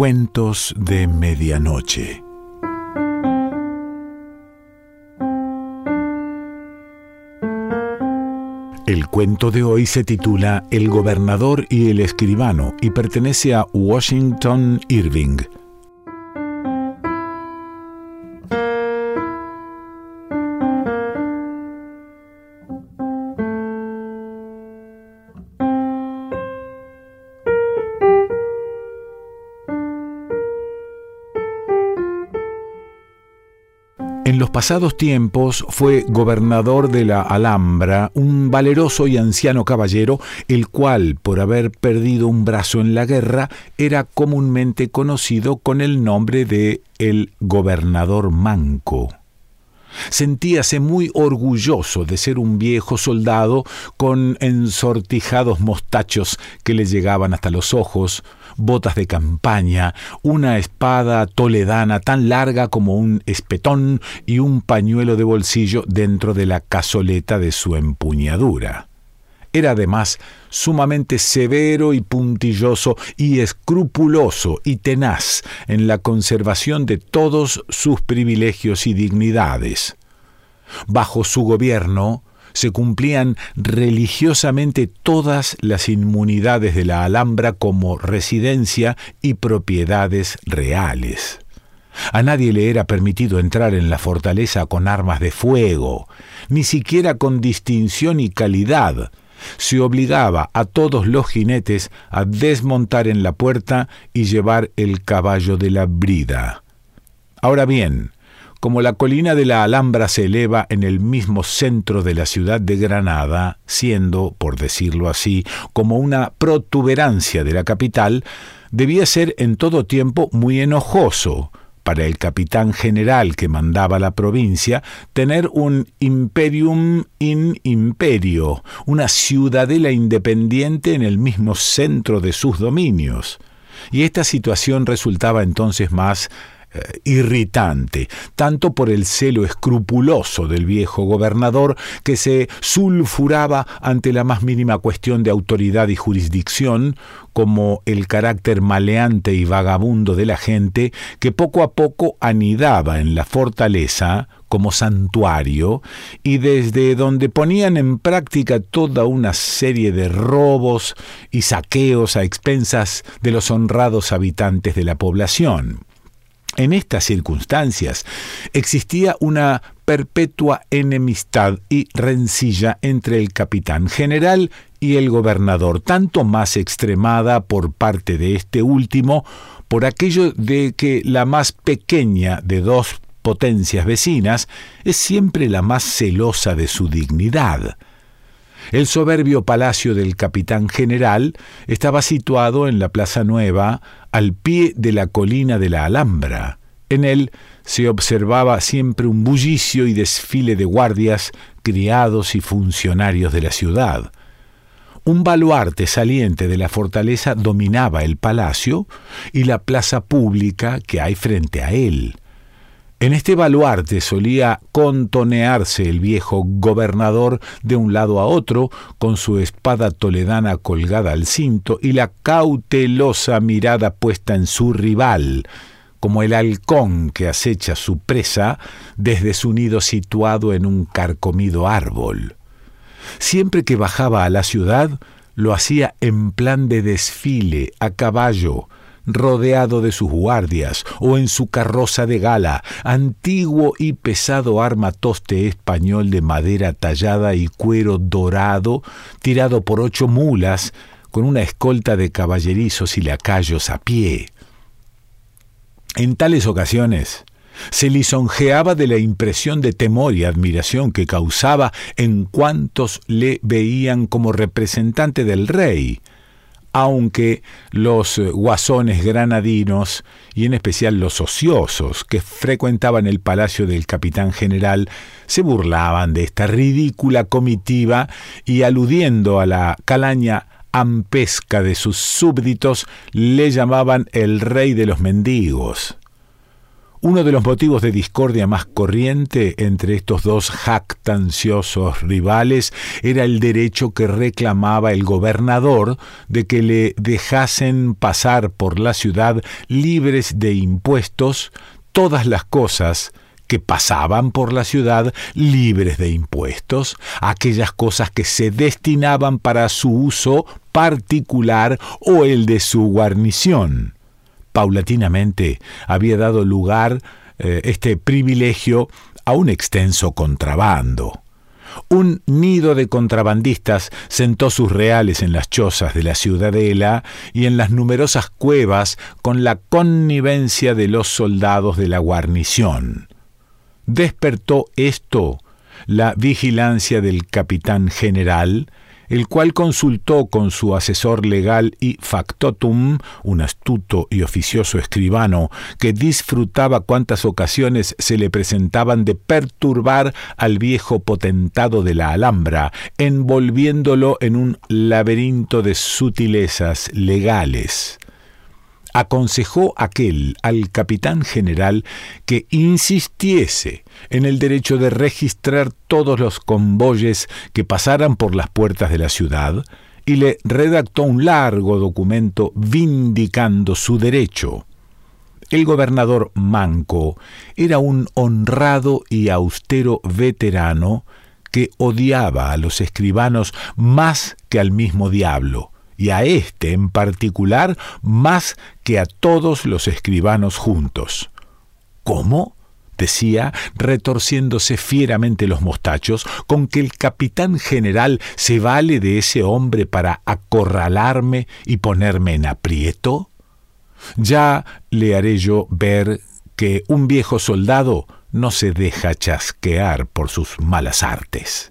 Cuentos de Medianoche. El cuento de hoy se titula El gobernador y el escribano y pertenece a Washington Irving. En los pasados tiempos fue gobernador de la Alhambra un valeroso y anciano caballero, el cual, por haber perdido un brazo en la guerra, era comúnmente conocido con el nombre de el gobernador manco. Sentíase muy orgulloso de ser un viejo soldado con ensortijados mostachos que le llegaban hasta los ojos, botas de campaña, una espada toledana tan larga como un espetón y un pañuelo de bolsillo dentro de la cazoleta de su empuñadura. Era además sumamente severo y puntilloso y escrupuloso y tenaz en la conservación de todos sus privilegios y dignidades. Bajo su gobierno, se cumplían religiosamente todas las inmunidades de la Alhambra como residencia y propiedades reales. A nadie le era permitido entrar en la fortaleza con armas de fuego, ni siquiera con distinción y calidad. Se obligaba a todos los jinetes a desmontar en la puerta y llevar el caballo de la brida. Ahora bien, como la colina de la Alhambra se eleva en el mismo centro de la ciudad de Granada, siendo, por decirlo así, como una protuberancia de la capital, debía ser en todo tiempo muy enojoso para el capitán general que mandaba la provincia tener un imperium in imperio, una ciudadela independiente en el mismo centro de sus dominios. Y esta situación resultaba entonces más eh, irritante, tanto por el celo escrupuloso del viejo gobernador que se sulfuraba ante la más mínima cuestión de autoridad y jurisdicción, como el carácter maleante y vagabundo de la gente que poco a poco anidaba en la fortaleza como santuario y desde donde ponían en práctica toda una serie de robos y saqueos a expensas de los honrados habitantes de la población. En estas circunstancias existía una perpetua enemistad y rencilla entre el capitán general y el gobernador, tanto más extremada por parte de este último por aquello de que la más pequeña de dos potencias vecinas es siempre la más celosa de su dignidad. El soberbio palacio del capitán general estaba situado en la Plaza Nueva, al pie de la colina de la Alhambra. En él se observaba siempre un bullicio y desfile de guardias, criados y funcionarios de la ciudad. Un baluarte saliente de la fortaleza dominaba el palacio y la plaza pública que hay frente a él. En este baluarte solía contonearse el viejo gobernador de un lado a otro, con su espada toledana colgada al cinto y la cautelosa mirada puesta en su rival, como el halcón que acecha su presa desde su nido situado en un carcomido árbol. Siempre que bajaba a la ciudad, lo hacía en plan de desfile, a caballo, rodeado de sus guardias, o en su carroza de gala, antiguo y pesado armatoste español de madera tallada y cuero dorado, tirado por ocho mulas, con una escolta de caballerizos y lacayos a pie. En tales ocasiones, se lisonjeaba de la impresión de temor y admiración que causaba en cuantos le veían como representante del rey, aunque los eh, guasones granadinos, y en especial los ociosos que frecuentaban el palacio del capitán general, se burlaban de esta ridícula comitiva y aludiendo a la calaña ampesca de sus súbditos, le llamaban el rey de los mendigos. Uno de los motivos de discordia más corriente entre estos dos jactanciosos rivales era el derecho que reclamaba el gobernador de que le dejasen pasar por la ciudad libres de impuestos todas las cosas que pasaban por la ciudad libres de impuestos, aquellas cosas que se destinaban para su uso particular o el de su guarnición paulatinamente había dado lugar eh, este privilegio a un extenso contrabando. Un nido de contrabandistas sentó sus reales en las chozas de la ciudadela y en las numerosas cuevas con la connivencia de los soldados de la guarnición. Despertó esto la vigilancia del capitán general, el cual consultó con su asesor legal y factotum, un astuto y oficioso escribano, que disfrutaba cuantas ocasiones se le presentaban de perturbar al viejo potentado de la Alhambra, envolviéndolo en un laberinto de sutilezas legales aconsejó aquel al capitán general que insistiese en el derecho de registrar todos los convoyes que pasaran por las puertas de la ciudad y le redactó un largo documento vindicando su derecho. El gobernador Manco era un honrado y austero veterano que odiaba a los escribanos más que al mismo diablo, y a este en particular más que a todos los escribanos juntos. ¿Cómo? decía, retorciéndose fieramente los mostachos, con que el capitán general se vale de ese hombre para acorralarme y ponerme en aprieto? Ya le haré yo ver que un viejo soldado no se deja chasquear por sus malas artes.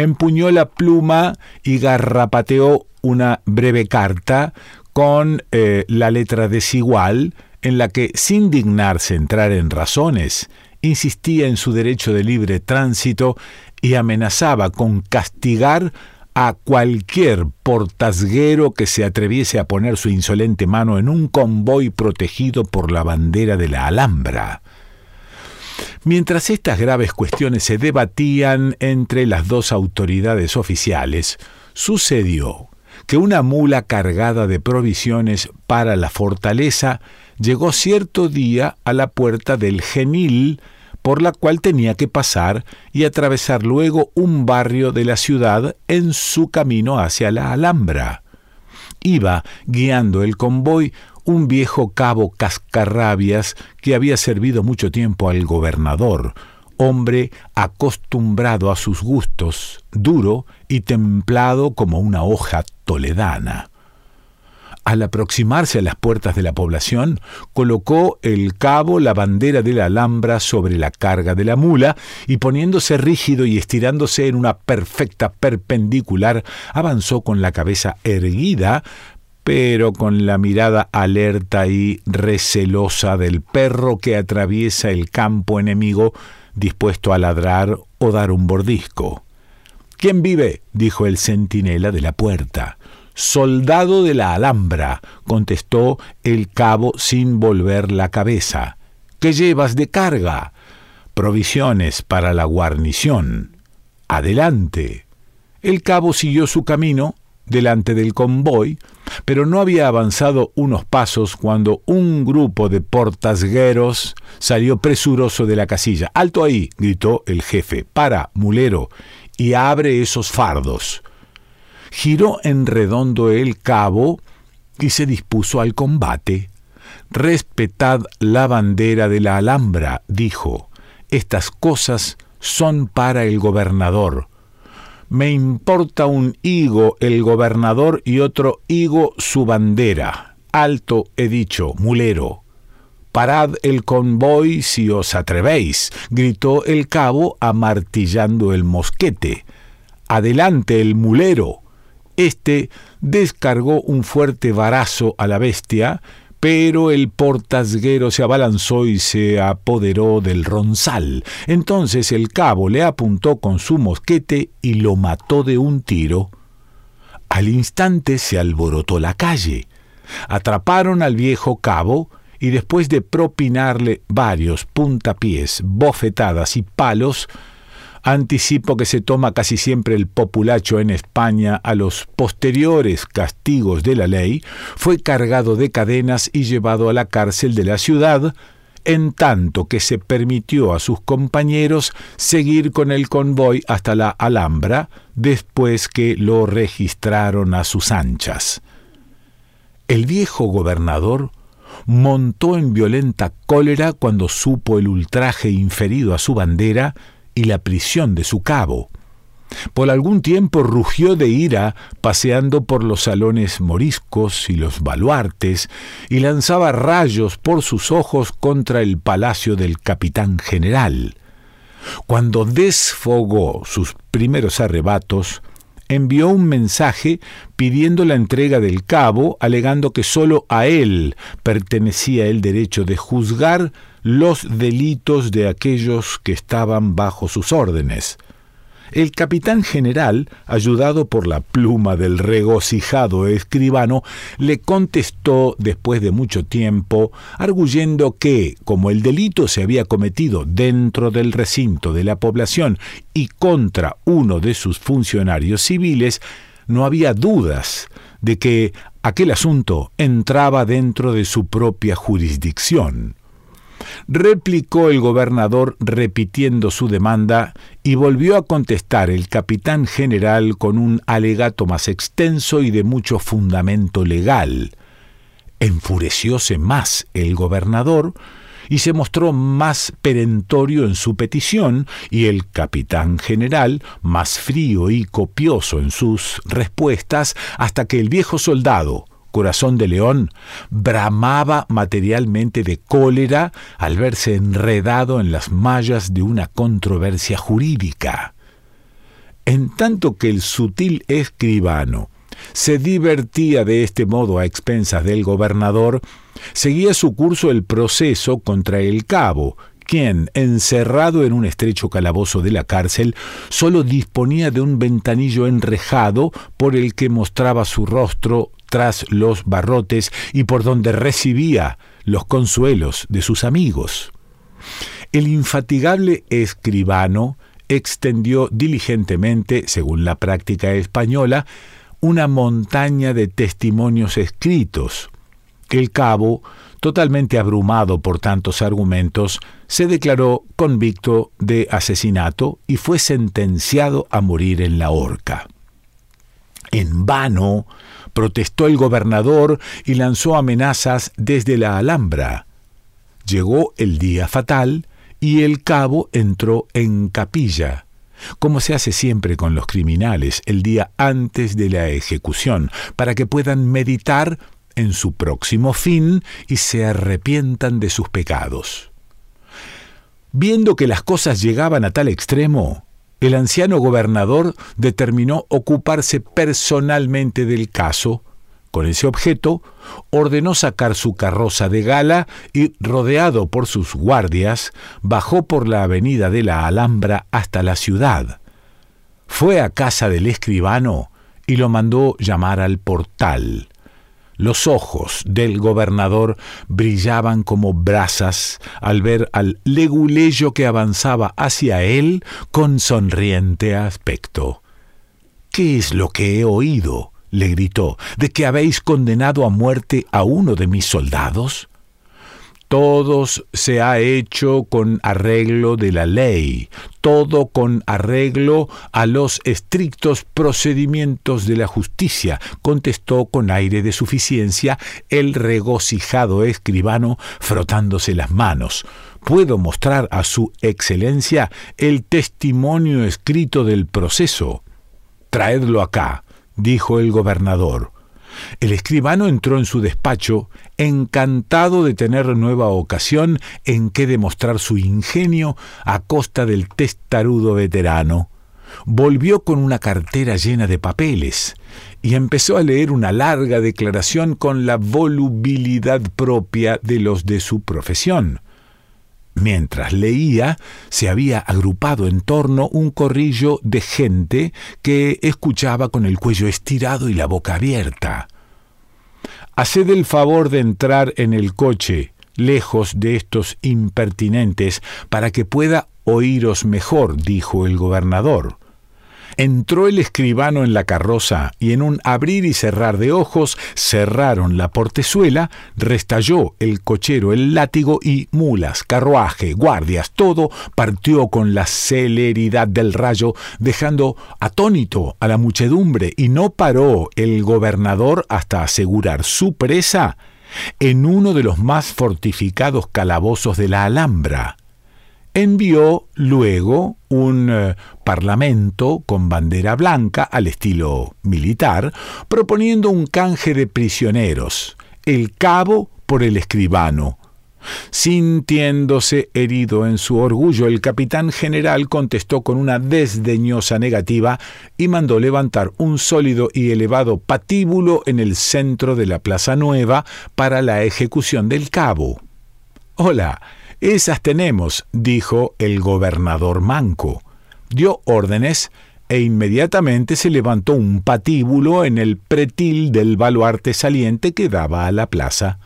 Empuñó la pluma y garrapateó una breve carta con eh, la letra desigual en la que, sin dignarse entrar en razones, insistía en su derecho de libre tránsito y amenazaba con castigar a cualquier portasguero que se atreviese a poner su insolente mano en un convoy protegido por la bandera de la Alhambra. Mientras estas graves cuestiones se debatían entre las dos autoridades oficiales, sucedió que una mula cargada de provisiones para la fortaleza llegó cierto día a la puerta del genil por la cual tenía que pasar y atravesar luego un barrio de la ciudad en su camino hacia la Alhambra. Iba guiando el convoy un viejo cabo cascarrabias que había servido mucho tiempo al gobernador, hombre acostumbrado a sus gustos, duro y templado como una hoja toledana. Al aproximarse a las puertas de la población, colocó el cabo la bandera de la Alhambra sobre la carga de la mula y poniéndose rígido y estirándose en una perfecta perpendicular, avanzó con la cabeza erguida, pero con la mirada alerta y recelosa del perro que atraviesa el campo enemigo dispuesto a ladrar o dar un bordisco. ¿Quién vive? dijo el centinela de la puerta. Soldado de la Alhambra, contestó el cabo sin volver la cabeza. ¿Qué llevas de carga? Provisiones para la guarnición. Adelante. El cabo siguió su camino delante del convoy, pero no había avanzado unos pasos cuando un grupo de portasgueros salió presuroso de la casilla. Alto ahí, gritó el jefe. Para, mulero, y abre esos fardos. Giró en redondo el cabo y se dispuso al combate. Respetad la bandera de la Alhambra, dijo. Estas cosas son para el gobernador me importa un higo el gobernador y otro higo su bandera. Alto he dicho, mulero. Parad el convoy si os atrevéis, gritó el cabo amartillando el mosquete. Adelante el mulero. Este descargó un fuerte varazo a la bestia, pero el portasguero se abalanzó y se apoderó del ronzal. Entonces el cabo le apuntó con su mosquete y lo mató de un tiro. Al instante se alborotó la calle. Atraparon al viejo cabo y después de propinarle varios puntapiés, bofetadas y palos, anticipo que se toma casi siempre el populacho en España a los posteriores castigos de la ley, fue cargado de cadenas y llevado a la cárcel de la ciudad, en tanto que se permitió a sus compañeros seguir con el convoy hasta la Alhambra, después que lo registraron a sus anchas. El viejo gobernador montó en violenta cólera cuando supo el ultraje inferido a su bandera y la prisión de su cabo. Por algún tiempo rugió de ira paseando por los salones moriscos y los baluartes y lanzaba rayos por sus ojos contra el palacio del capitán general. Cuando desfogó sus primeros arrebatos, envió un mensaje pidiendo la entrega del cabo, alegando que sólo a él pertenecía el derecho de juzgar los delitos de aquellos que estaban bajo sus órdenes. El capitán general, ayudado por la pluma del regocijado escribano, le contestó después de mucho tiempo, arguyendo que, como el delito se había cometido dentro del recinto de la población y contra uno de sus funcionarios civiles, no había dudas de que aquel asunto entraba dentro de su propia jurisdicción replicó el gobernador repitiendo su demanda y volvió a contestar el capitán general con un alegato más extenso y de mucho fundamento legal. Enfurecióse más el gobernador y se mostró más perentorio en su petición, y el capitán general más frío y copioso en sus respuestas, hasta que el viejo soldado, corazón de león, bramaba materialmente de cólera al verse enredado en las mallas de una controversia jurídica. En tanto que el sutil escribano se divertía de este modo a expensas del gobernador, seguía su curso el proceso contra el cabo, quien, encerrado en un estrecho calabozo de la cárcel, sólo disponía de un ventanillo enrejado por el que mostraba su rostro tras los barrotes y por donde recibía los consuelos de sus amigos. El infatigable escribano extendió diligentemente, según la práctica española, una montaña de testimonios escritos. El cabo, totalmente abrumado por tantos argumentos, se declaró convicto de asesinato y fue sentenciado a morir en la horca. En vano protestó el gobernador y lanzó amenazas desde la Alhambra. Llegó el día fatal y el cabo entró en capilla, como se hace siempre con los criminales el día antes de la ejecución, para que puedan meditar en su próximo fin y se arrepientan de sus pecados. Viendo que las cosas llegaban a tal extremo, el anciano gobernador determinó ocuparse personalmente del caso. Con ese objeto, ordenó sacar su carroza de gala y, rodeado por sus guardias, bajó por la avenida de la Alhambra hasta la ciudad. Fue a casa del escribano y lo mandó llamar al portal. Los ojos del gobernador brillaban como brasas al ver al leguleyo que avanzaba hacia él con sonriente aspecto. ¿Qué es lo que he oído? le gritó, ¿de que habéis condenado a muerte a uno de mis soldados? Todos se ha hecho con arreglo de la ley, todo con arreglo a los estrictos procedimientos de la justicia, contestó con aire de suficiencia el regocijado escribano frotándose las manos. Puedo mostrar a su excelencia el testimonio escrito del proceso. Traedlo acá, dijo el gobernador. El escribano entró en su despacho, encantado de tener nueva ocasión en que demostrar su ingenio a costa del testarudo veterano. Volvió con una cartera llena de papeles y empezó a leer una larga declaración con la volubilidad propia de los de su profesión. Mientras leía, se había agrupado en torno un corrillo de gente que escuchaba con el cuello estirado y la boca abierta. Haced el favor de entrar en el coche, lejos de estos impertinentes, para que pueda oíros mejor, dijo el gobernador. Entró el escribano en la carroza y en un abrir y cerrar de ojos cerraron la portezuela, restalló el cochero el látigo y mulas, carruaje, guardias, todo partió con la celeridad del rayo, dejando atónito a la muchedumbre y no paró el gobernador hasta asegurar su presa en uno de los más fortificados calabozos de la Alhambra envió luego un eh, parlamento con bandera blanca al estilo militar, proponiendo un canje de prisioneros, el cabo por el escribano. Sintiéndose herido en su orgullo, el capitán general contestó con una desdeñosa negativa y mandó levantar un sólido y elevado patíbulo en el centro de la Plaza Nueva para la ejecución del cabo. Hola, esas tenemos, dijo el gobernador Manco. Dio órdenes e inmediatamente se levantó un patíbulo en el pretil del baluarte saliente que daba a la plaza.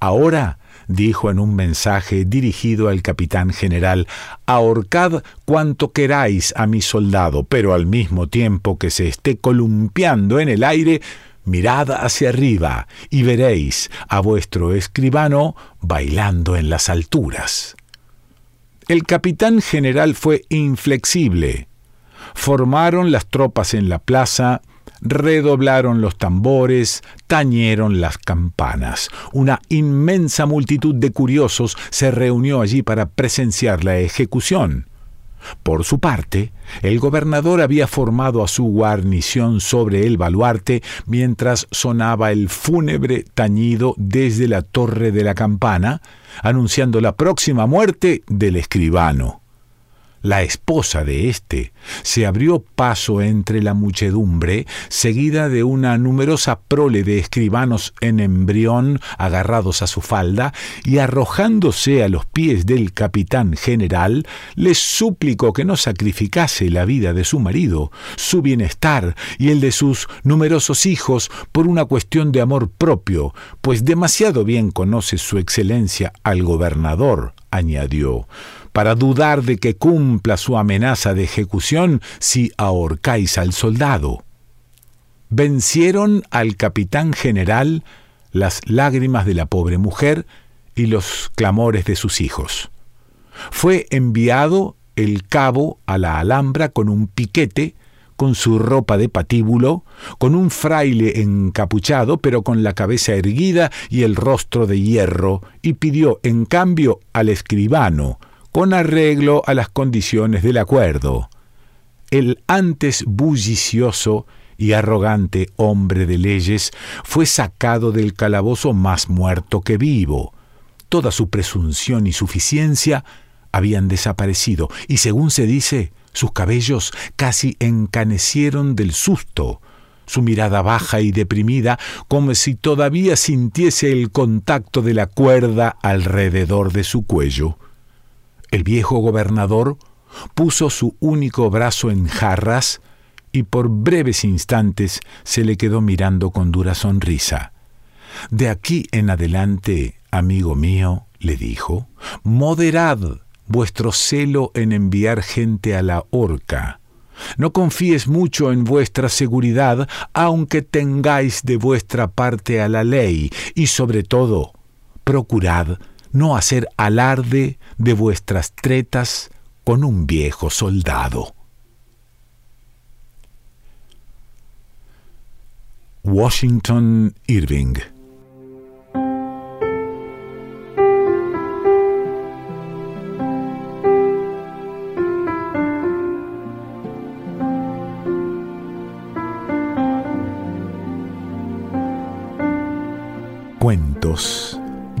Ahora, dijo en un mensaje dirigido al capitán general, ahorcad cuanto queráis a mi soldado, pero al mismo tiempo que se esté columpiando en el aire, mirad hacia arriba y veréis a vuestro escribano bailando en las alturas. El capitán general fue inflexible. Formaron las tropas en la plaza, redoblaron los tambores, tañeron las campanas. Una inmensa multitud de curiosos se reunió allí para presenciar la ejecución. Por su parte, el gobernador había formado a su guarnición sobre el baluarte mientras sonaba el fúnebre tañido desde la torre de la campana, anunciando la próxima muerte del escribano la esposa de éste, se abrió paso entre la muchedumbre, seguida de una numerosa prole de escribanos en embrión agarrados a su falda, y arrojándose a los pies del capitán general, les suplicó que no sacrificase la vida de su marido, su bienestar y el de sus numerosos hijos por una cuestión de amor propio, pues demasiado bien conoce su excelencia al gobernador, añadió para dudar de que cumpla su amenaza de ejecución si ahorcáis al soldado. Vencieron al capitán general las lágrimas de la pobre mujer y los clamores de sus hijos. Fue enviado el cabo a la Alhambra con un piquete, con su ropa de patíbulo, con un fraile encapuchado, pero con la cabeza erguida y el rostro de hierro, y pidió en cambio al escribano, con arreglo a las condiciones del acuerdo. El antes bullicioso y arrogante hombre de leyes fue sacado del calabozo más muerto que vivo. Toda su presunción y suficiencia habían desaparecido, y según se dice, sus cabellos casi encanecieron del susto, su mirada baja y deprimida, como si todavía sintiese el contacto de la cuerda alrededor de su cuello. El viejo gobernador puso su único brazo en jarras y por breves instantes se le quedó mirando con dura sonrisa. De aquí en adelante, amigo mío, le dijo, moderad vuestro celo en enviar gente a la horca. No confíes mucho en vuestra seguridad, aunque tengáis de vuestra parte a la ley, y sobre todo, procurad no hacer alarde de vuestras tretas con un viejo soldado. Washington Irving Cuentos